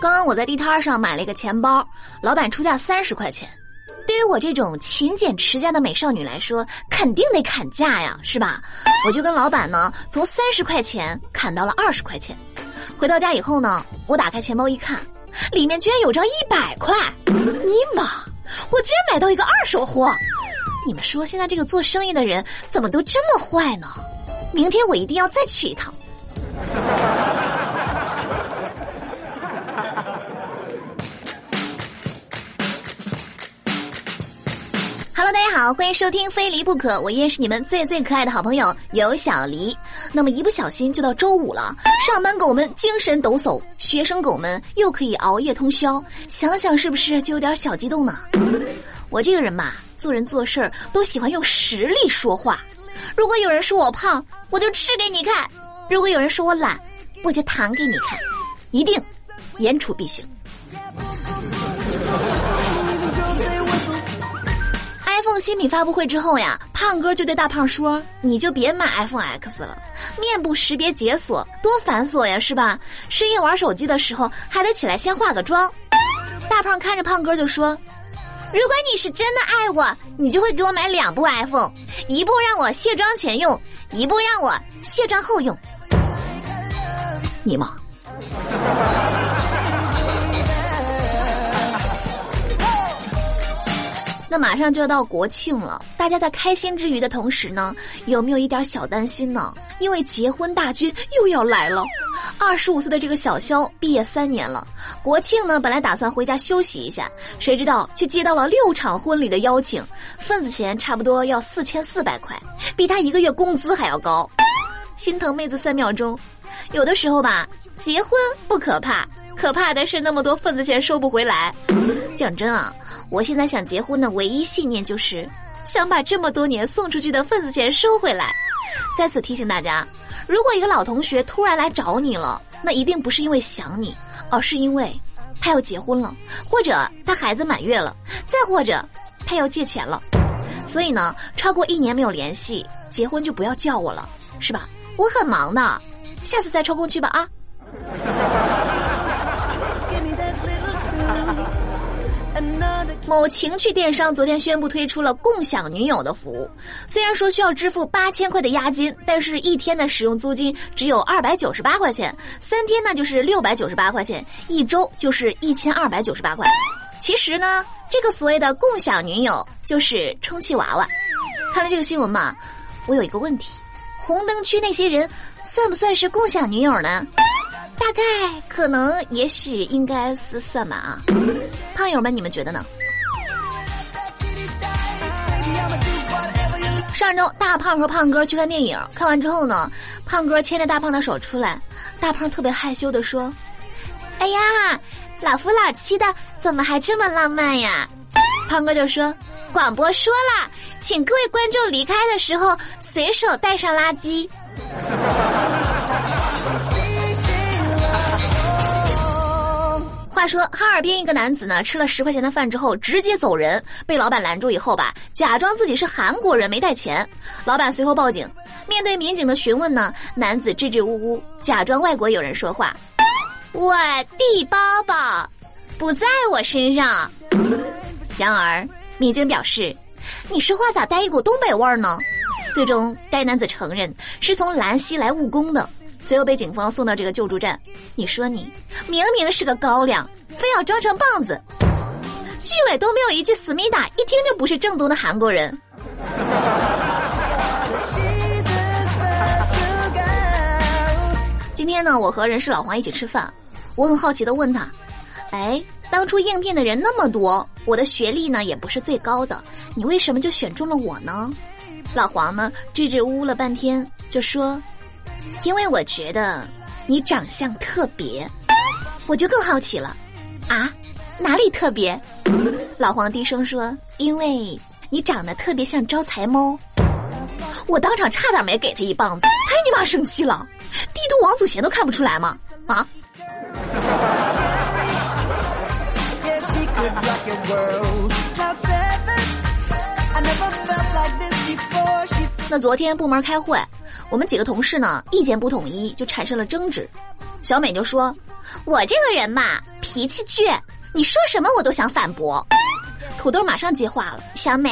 刚刚我在地摊上买了一个钱包，老板出价三十块钱。对于我这种勤俭持家的美少女来说，肯定得砍价呀，是吧？我就跟老板呢，从三十块钱砍到了二十块钱。回到家以后呢，我打开钱包一看，里面居然有张一百块！尼玛，我居然买到一个二手货！你们说现在这个做生意的人怎么都这么坏呢？明天我一定要再去一趟。Hello，大家好，欢迎收听《非离不可》，我依然是你们最最可爱的好朋友有小黎。那么一不小心就到周五了，上班狗们精神抖擞，学生狗们又可以熬夜通宵，想想是不是就有点小激动呢？我这个人嘛，做人做事儿都喜欢用实力说话。如果有人说我胖，我就吃给你看；如果有人说我懒，我就躺给你看，一定言出必行。iPhone 新品发布会之后呀，胖哥就对大胖说：“你就别买 iPhone X 了，面部识别解锁多繁琐呀，是吧？深夜玩手机的时候还得起来先化个妆。”大胖看着胖哥就说：“如果你是真的爱我，你就会给我买两部 iPhone，一部让我卸妆前用，一部让我卸妆后用。”你吗？那马上就要到国庆了，大家在开心之余的同时呢，有没有一点小担心呢？因为结婚大军又要来了。二十五岁的这个小肖毕业三年了，国庆呢本来打算回家休息一下，谁知道却接到了六场婚礼的邀请，份子钱差不多要四千四百块，比他一个月工资还要高。心疼妹子三秒钟，有的时候吧，结婚不可怕，可怕的是那么多份子钱收不回来。讲真啊。我现在想结婚的唯一信念就是想把这么多年送出去的份子钱收回来。在此提醒大家，如果一个老同学突然来找你了，那一定不是因为想你，而是因为他要结婚了，或者他孩子满月了，再或者他要借钱了。所以呢，超过一年没有联系，结婚就不要叫我了，是吧？我很忙的，下次再抽空去吧啊。某情趣电商昨天宣布推出了共享女友的服务，虽然说需要支付八千块的押金，但是一天的使用租金只有二百九十八块钱，三天呢就是六百九十八块钱，一周就是一千二百九十八块。其实呢，这个所谓的共享女友就是充气娃娃。看了这个新闻嘛，我有一个问题：红灯区那些人算不算是共享女友呢？大概可能也许应该是算吧啊，胖友们你们觉得呢？上周大胖和胖哥去看电影，看完之后呢，胖哥牵着大胖的手出来，大胖特别害羞的说：“哎呀，老夫老妻的，怎么还这么浪漫呀？”胖哥就说：“广播说了，请各位观众离开的时候随手带上垃圾。”他说哈尔滨一个男子呢，吃了十块钱的饭之后直接走人，被老板拦住以后吧，假装自己是韩国人没带钱。老板随后报警，面对民警的询问呢，男子支支吾吾，假装外国友人说话：“我的包包不在我身上。”然而民警表示：“你说话咋带一股东北味儿呢？”最终该男子承认是从兰溪来务工的。随后被警方送到这个救助站，你说你明明是个高粱，非要装成棒子，句尾都没有一句思密达，一听就不是正宗的韩国人。今天呢，我和人事老黄一起吃饭，我很好奇的问他：“哎，当初应聘的人那么多，我的学历呢也不是最高的，你为什么就选中了我呢？”老黄呢支支吾吾了半天，就说。因为我觉得你长相特别，我就更好奇了，啊，哪里特别？老黄低声说：“因为你长得特别像招财猫。”我当场差点没给他一棒子，太你妈生气了！帝都王祖贤都看不出来吗？啊！那昨天部门开会，我们几个同事呢意见不统一，就产生了争执。小美就说：“我这个人嘛，脾气倔，你说什么我都想反驳。”土豆马上接话了：“小美，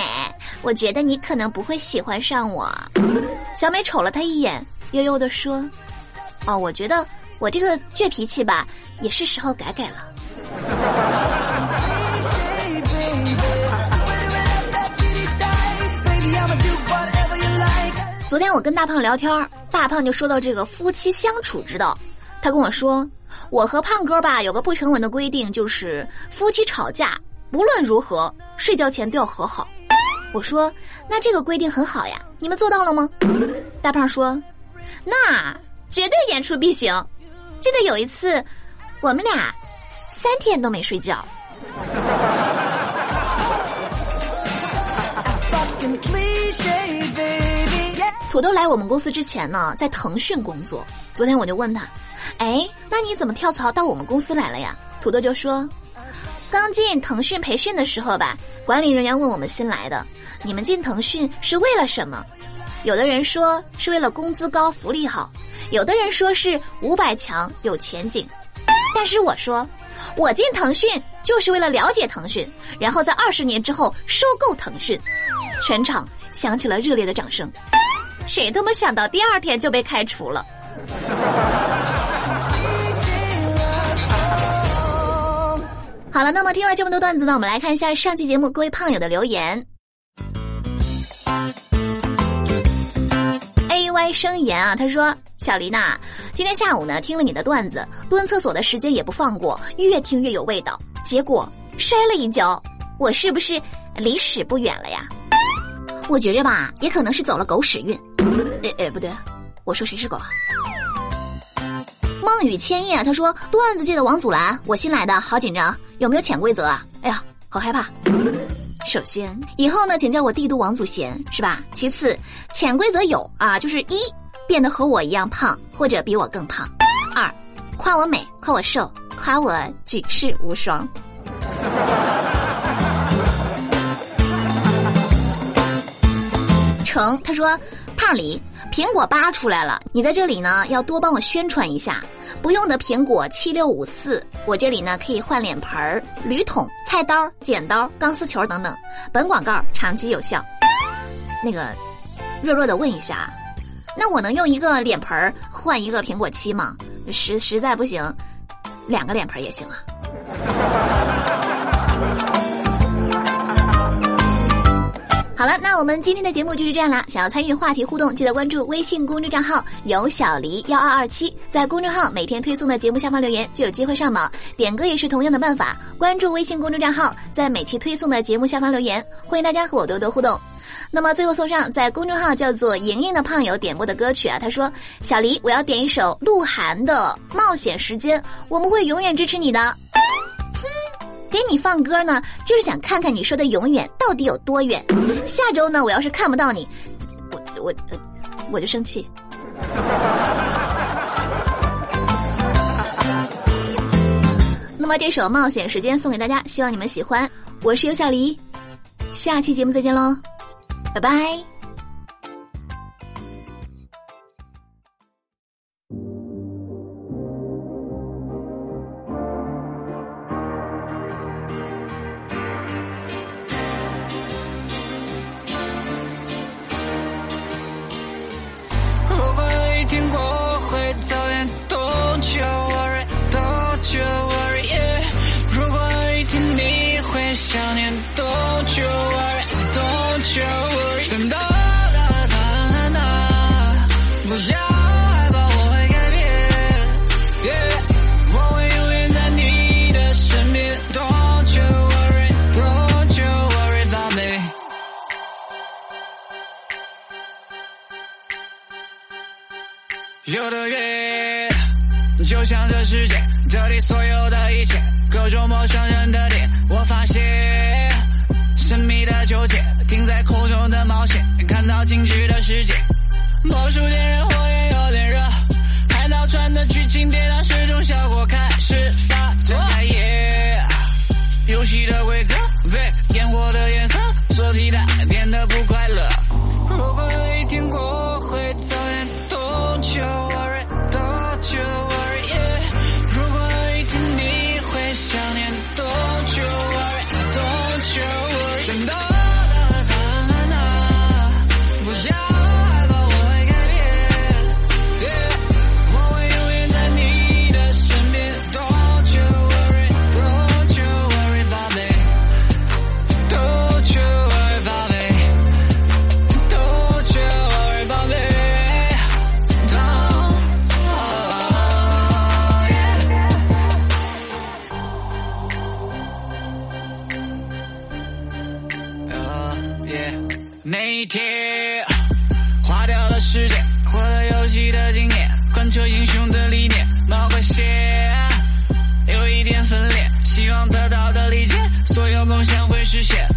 我觉得你可能不会喜欢上我。”小美瞅了他一眼，悠悠地说：“哦，我觉得我这个倔脾气吧，也是时候改改了。”昨天我跟大胖聊天大胖就说到这个夫妻相处之道。他跟我说，我和胖哥吧有个不成文的规定，就是夫妻吵架不论如何睡觉前都要和好。我说，那这个规定很好呀，你们做到了吗？大胖说，那绝对言出必行。记得有一次，我们俩三天都没睡觉。土豆来我们公司之前呢，在腾讯工作。昨天我就问他：“哎，那你怎么跳槽到我们公司来了呀？”土豆就说：“刚进腾讯培训的时候吧，管理人员问我们新来的，你们进腾讯是为了什么？有的人说是为了工资高、福利好；有的人说是五百强、有前景。但是我说，我进腾讯就是为了了解腾讯，然后在二十年之后收购腾讯。”全场响起了热烈的掌声。谁他妈想到，第二天就被开除了。好了，那么听了这么多段子呢，我们来看一下上期节目各位胖友的留言。A Y 生言啊，他说：“小黎娜，今天下午呢听了你的段子，蹲厕所的时间也不放过，越听越有味道，结果摔了一跤，我是不是离屎不远了呀？”我觉着吧，也可能是走了狗屎运。哎哎，不对，我说谁是狗啊？梦雨千叶他说段子界的王祖蓝，我新来的，好紧张，有没有潜规则啊？哎呀，好害怕。首先，以后呢，请叫我帝都王祖贤，是吧？其次，潜规则有啊，就是一，变得和我一样胖，或者比我更胖；二，夸我美，夸我瘦，夸我举世无双。成，他说：“胖李，苹果八出来了，你在这里呢，要多帮我宣传一下。不用的苹果七六五四，我这里呢可以换脸盆儿、铝桶、菜刀、剪刀、钢丝球等等。本广告长期有效。那个，弱弱的问一下，那我能用一个脸盆儿换一个苹果七吗？实实在不行，两个脸盆也行啊。”好了，那我们今天的节目就是这样啦。想要参与话题互动，记得关注微信公众账号“有小黎幺二二七”。在公众号每天推送的节目下方留言，就有机会上榜。点歌也是同样的办法，关注微信公众账号，在每期推送的节目下方留言，欢迎大家和我多多互动。那么最后送上在公众号叫做“莹莹”的胖友点播的歌曲啊，他说：“小黎，我要点一首鹿晗的《冒险时间》，我们会永远支持你的。”给你放歌呢，就是想看看你说的永远到底有多远。下周呢，我要是看不到你，我我我就生气。那么这首《冒险时间》送给大家，希望你们喜欢。我是尤小黎，下期节目再见喽，拜拜。有的月，就像这世界，这里所有的一切，各种陌生人的脸。我发现神秘的纠结，停在空中的冒险，看到静止的世界。魔术点燃火焰有点热，海盗船的剧情跌宕时钟，效果开始发作。游戏的规则被烟火的颜色所替代，一天花掉了时间获得游戏的经验贯彻英雄的理念冒个险有一点分裂希望得到的理解所有梦想会实现。